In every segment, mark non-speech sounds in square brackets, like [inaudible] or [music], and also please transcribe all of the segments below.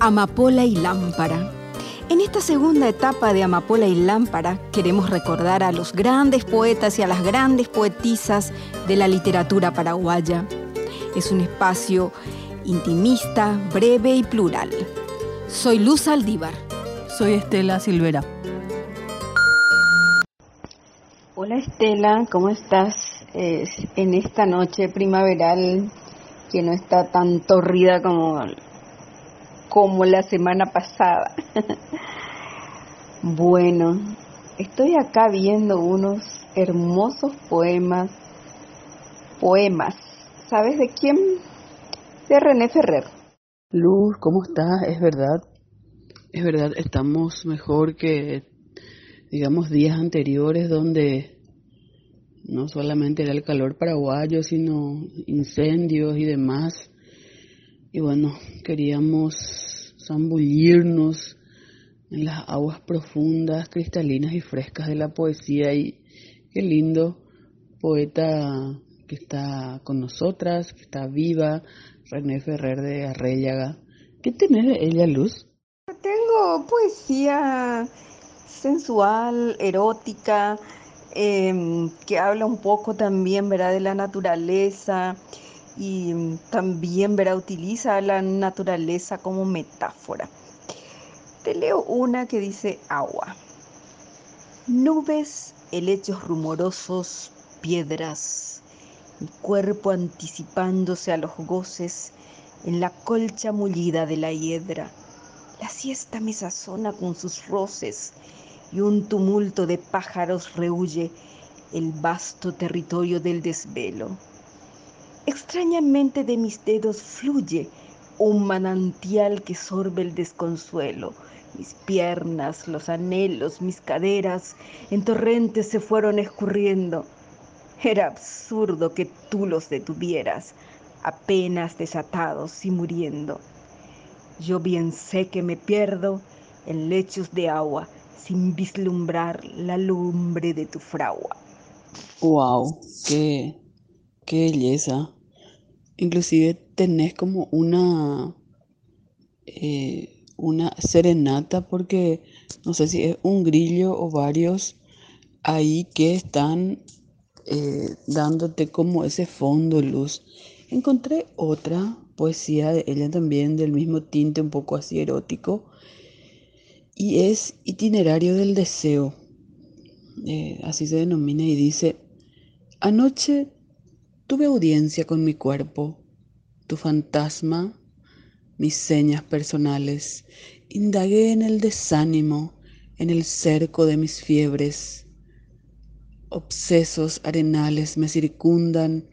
Amapola y Lámpara. En esta segunda etapa de Amapola y Lámpara queremos recordar a los grandes poetas y a las grandes poetisas de la literatura paraguaya. Es un espacio intimista, breve y plural. Soy Luz Aldívar. Soy Estela Silvera. Hola Estela, ¿cómo estás en esta noche primaveral que no está tan torrida como, como la semana pasada? [laughs] bueno, estoy acá viendo unos hermosos poemas, poemas. ¿Sabes de quién? De René Ferrer. Luz, ¿cómo estás? Es verdad, es verdad, estamos mejor que digamos, días anteriores donde no solamente era el calor paraguayo, sino incendios y demás. Y bueno, queríamos zambullirnos en las aguas profundas, cristalinas y frescas de la poesía. Y qué lindo poeta que está con nosotras, que está viva, René Ferrer de Arréllaga. ¿Qué tenés de ella, Luz? Tengo poesía sensual, erótica, em, que habla un poco también ¿verdad? de la naturaleza y también ¿verdad? utiliza la naturaleza como metáfora. Te leo una que dice agua. Nubes, helechos rumorosos, piedras, mi cuerpo anticipándose a los goces en la colcha mullida de la hiedra. La siesta me sazona con sus roces y un tumulto de pájaros rehuye el vasto territorio del desvelo. Extrañamente de mis dedos fluye un manantial que sorbe el desconsuelo. Mis piernas, los anhelos, mis caderas en torrentes se fueron escurriendo. Era absurdo que tú los detuvieras, apenas desatados y muriendo. Yo bien sé que me pierdo en lechos de agua sin vislumbrar la lumbre de tu fragua. Wow, qué, qué belleza. Inclusive tenés como una, eh, una serenata porque no sé si es un grillo o varios ahí que están eh, dándote como ese fondo luz. Encontré otra poesía de ella también del mismo tinte un poco así erótico y es itinerario del deseo, eh, así se denomina, y dice, anoche tuve audiencia con mi cuerpo, tu fantasma, mis señas personales, indagué en el desánimo, en el cerco de mis fiebres, obsesos arenales me circundan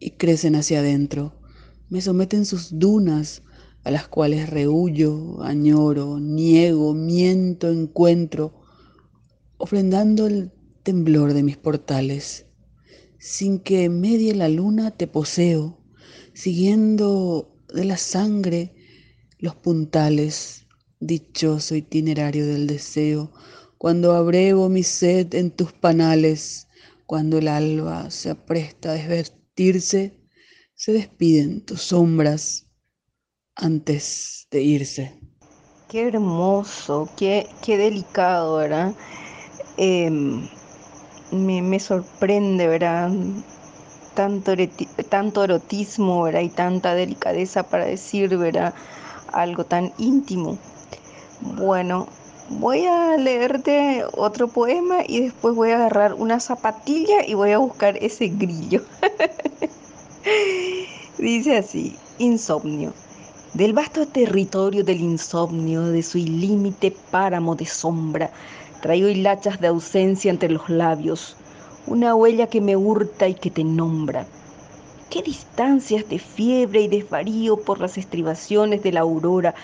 y crecen hacia adentro, me someten sus dunas, a las cuales rehuyo, añoro, niego, miento, encuentro, ofrendando el temblor de mis portales. Sin que medie la luna te poseo, siguiendo de la sangre los puntales, dichoso itinerario del deseo, cuando abrevo mi sed en tus panales, cuando el alba se apresta a desvestirse, se despiden tus sombras antes de irse. Qué hermoso, qué, qué delicado, ¿verdad? Em, me, sorprende, ¿verdad? Tanto, tanto erotismo. Y tanta delicadeza para decir, ¿verdad? Algo tan íntimo. Bueno, voy a leerte otro poema y después voy a agarrar una zapatilla y voy a buscar ese grillo. [laughs] Dice así, insomnio. Del vasto territorio del insomnio, de su ilímite páramo de sombra, traigo hilachas de ausencia entre los labios, una huella que me hurta y que te nombra. Qué distancias de fiebre y desvarío por las estribaciones de la aurora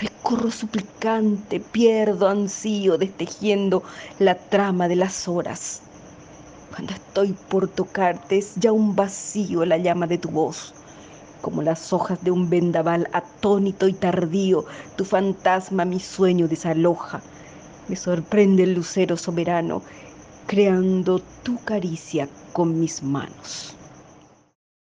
recorro suplicante, pierdo ansío, destejiendo la trama de las horas. Cuando estoy por tocarte es ya un vacío la llama de tu voz como las hojas de un vendaval atónito y tardío, tu fantasma mi sueño desaloja. Me sorprende el lucero soberano, creando tu caricia con mis manos.